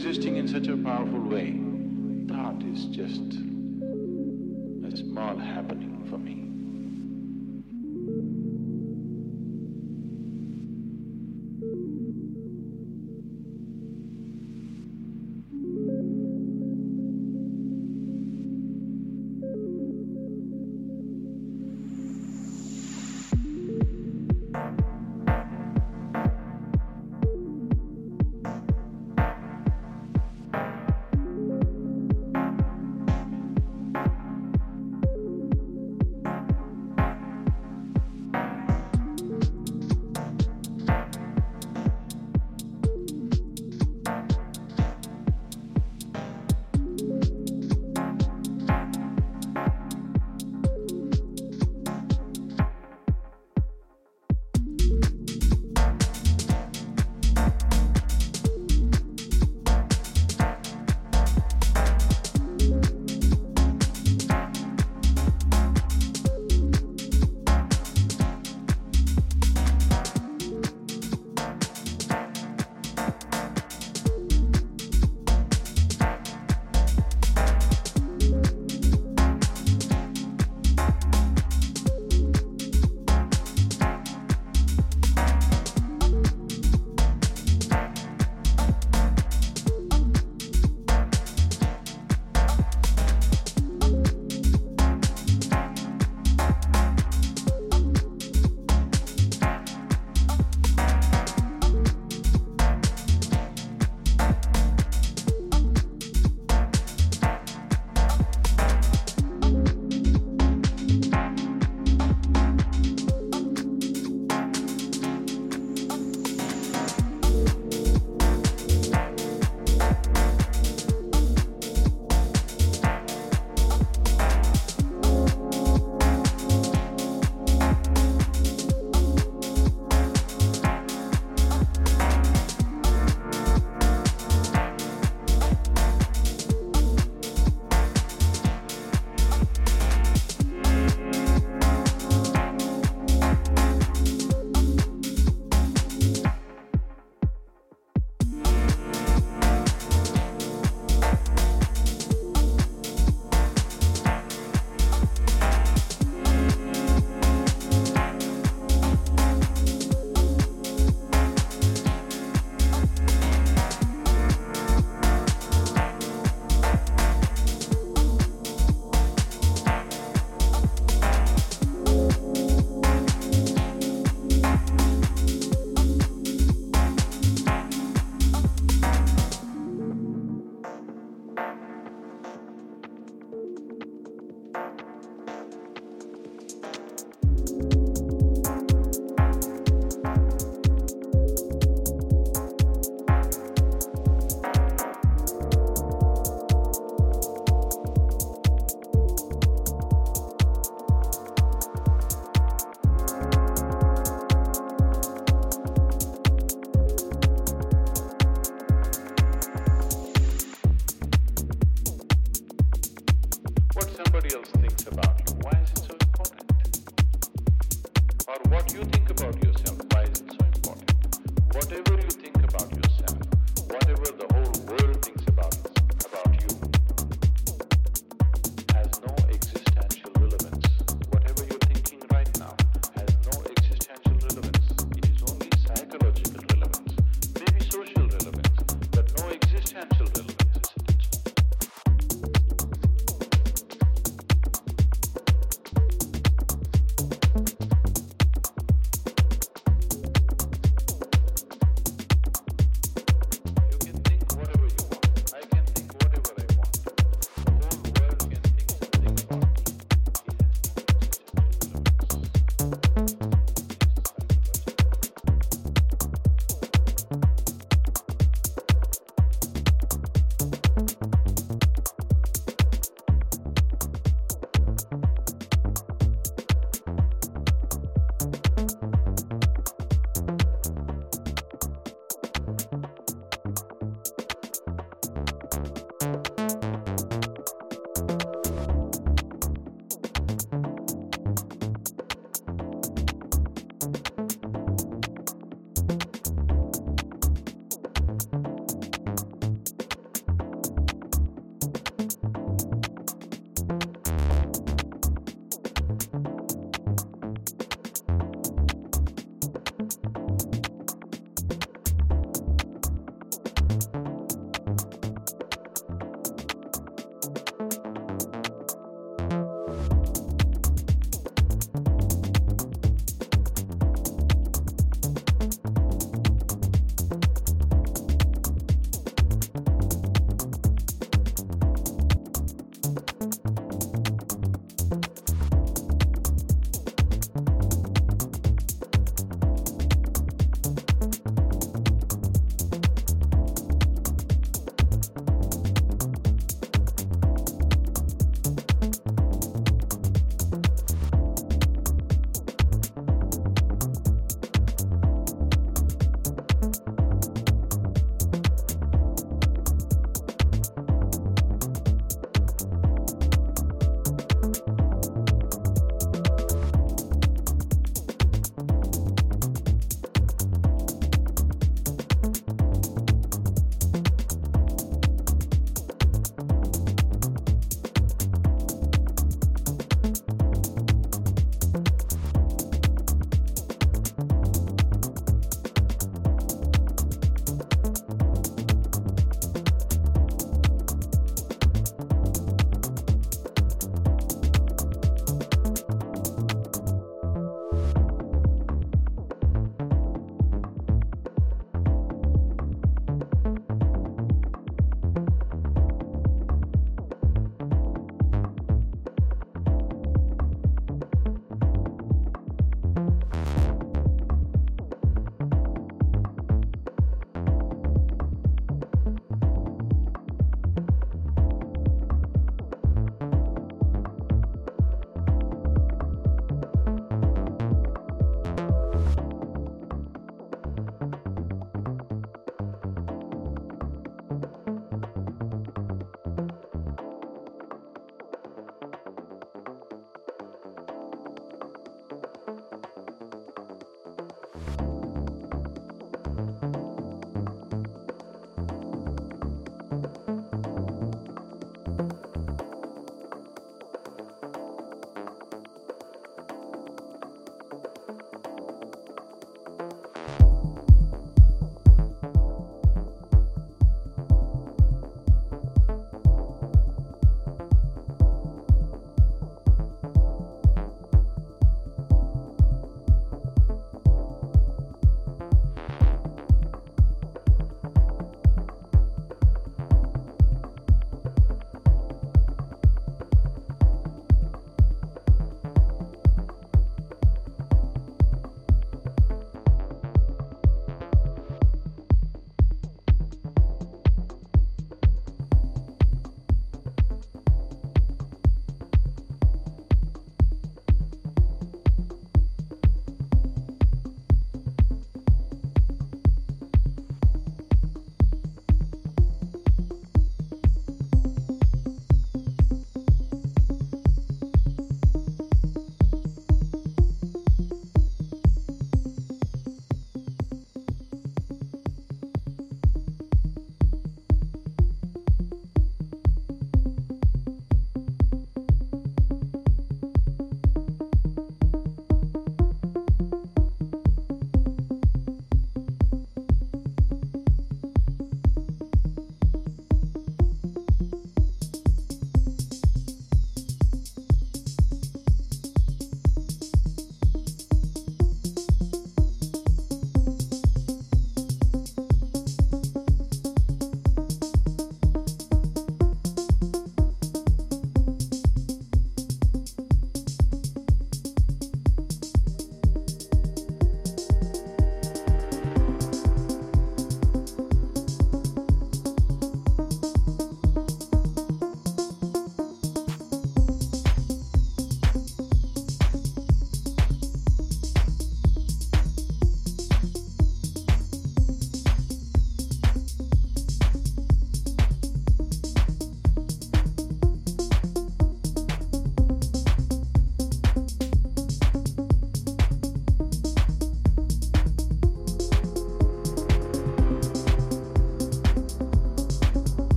existing in such a powerful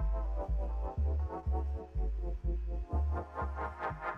Thank you.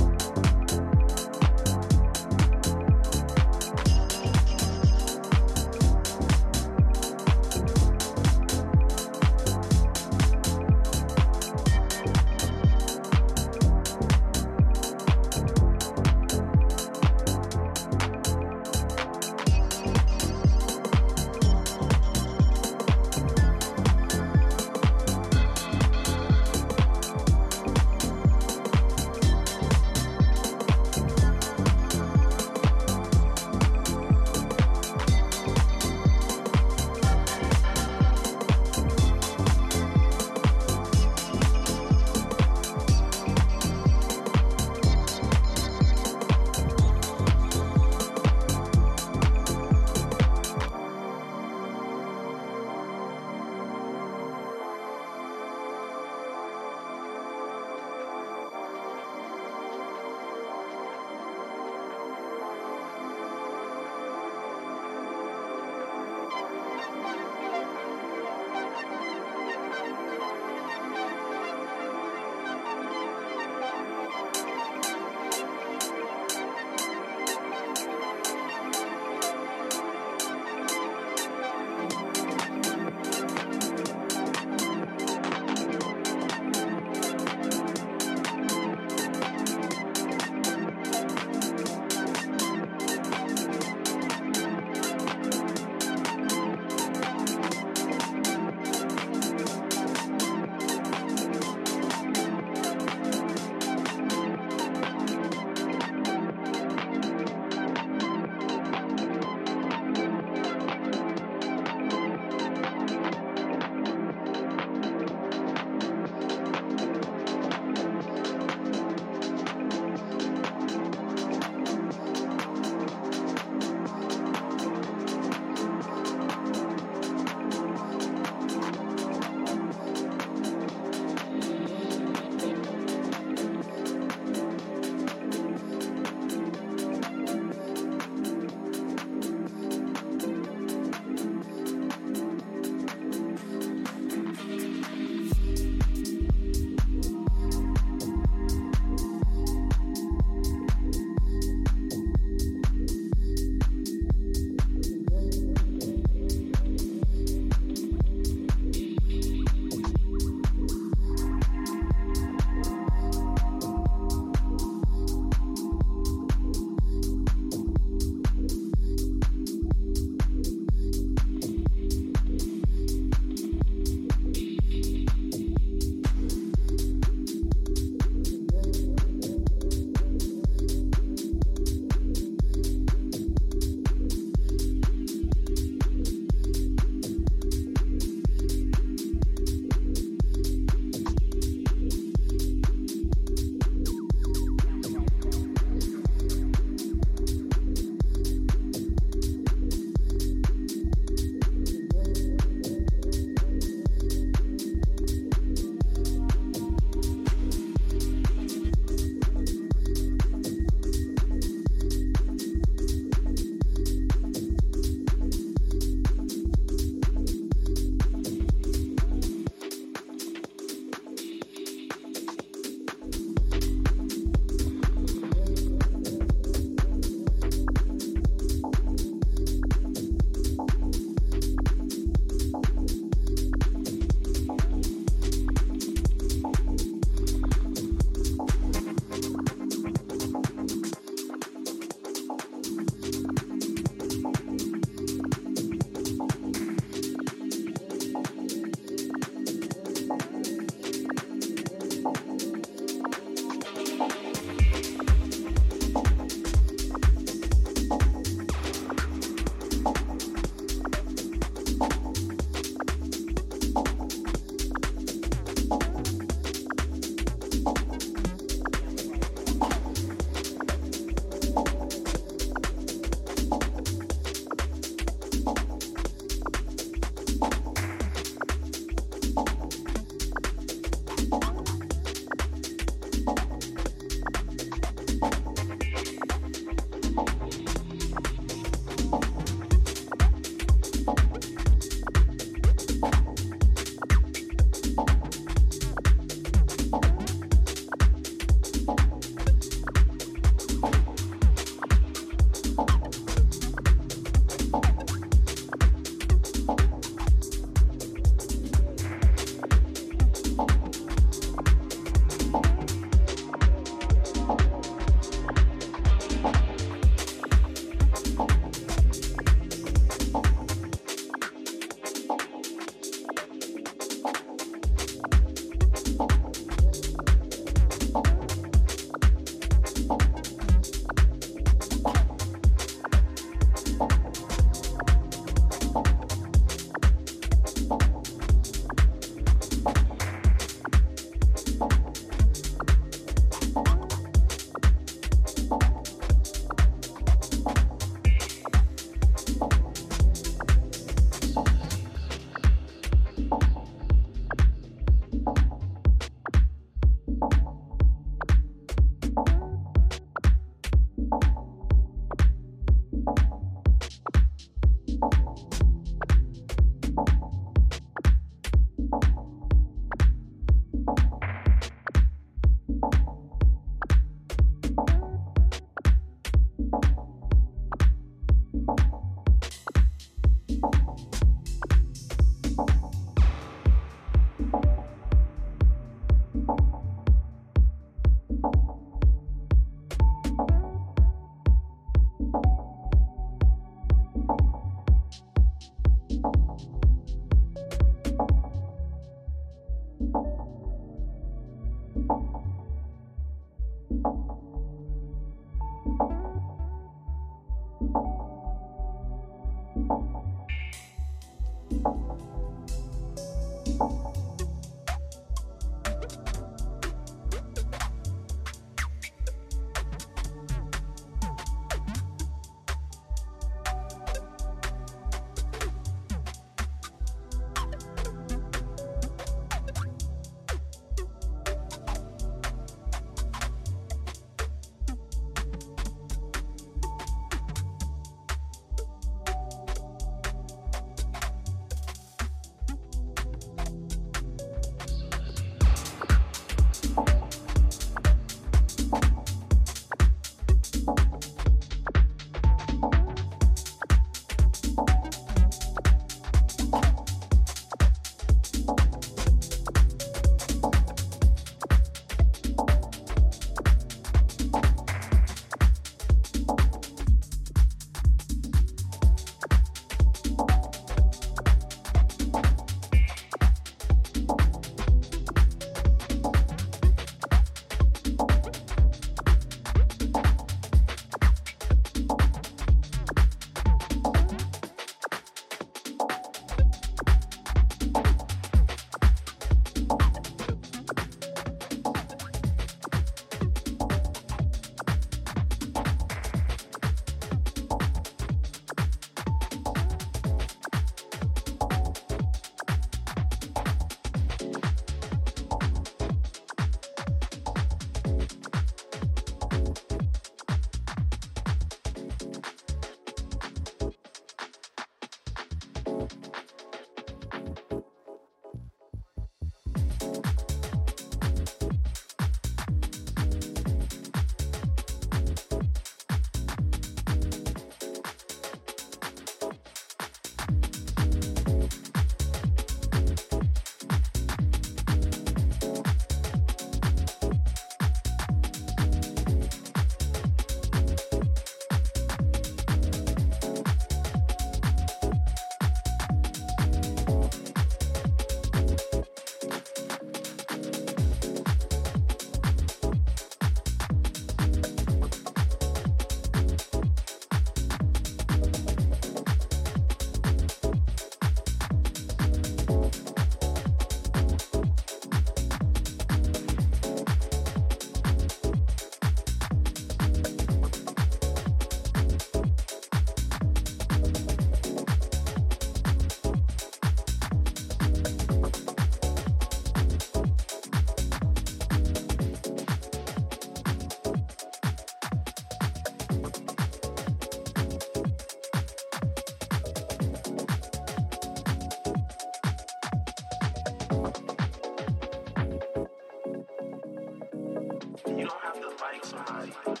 don't have to like somebody.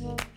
Mm-hmm.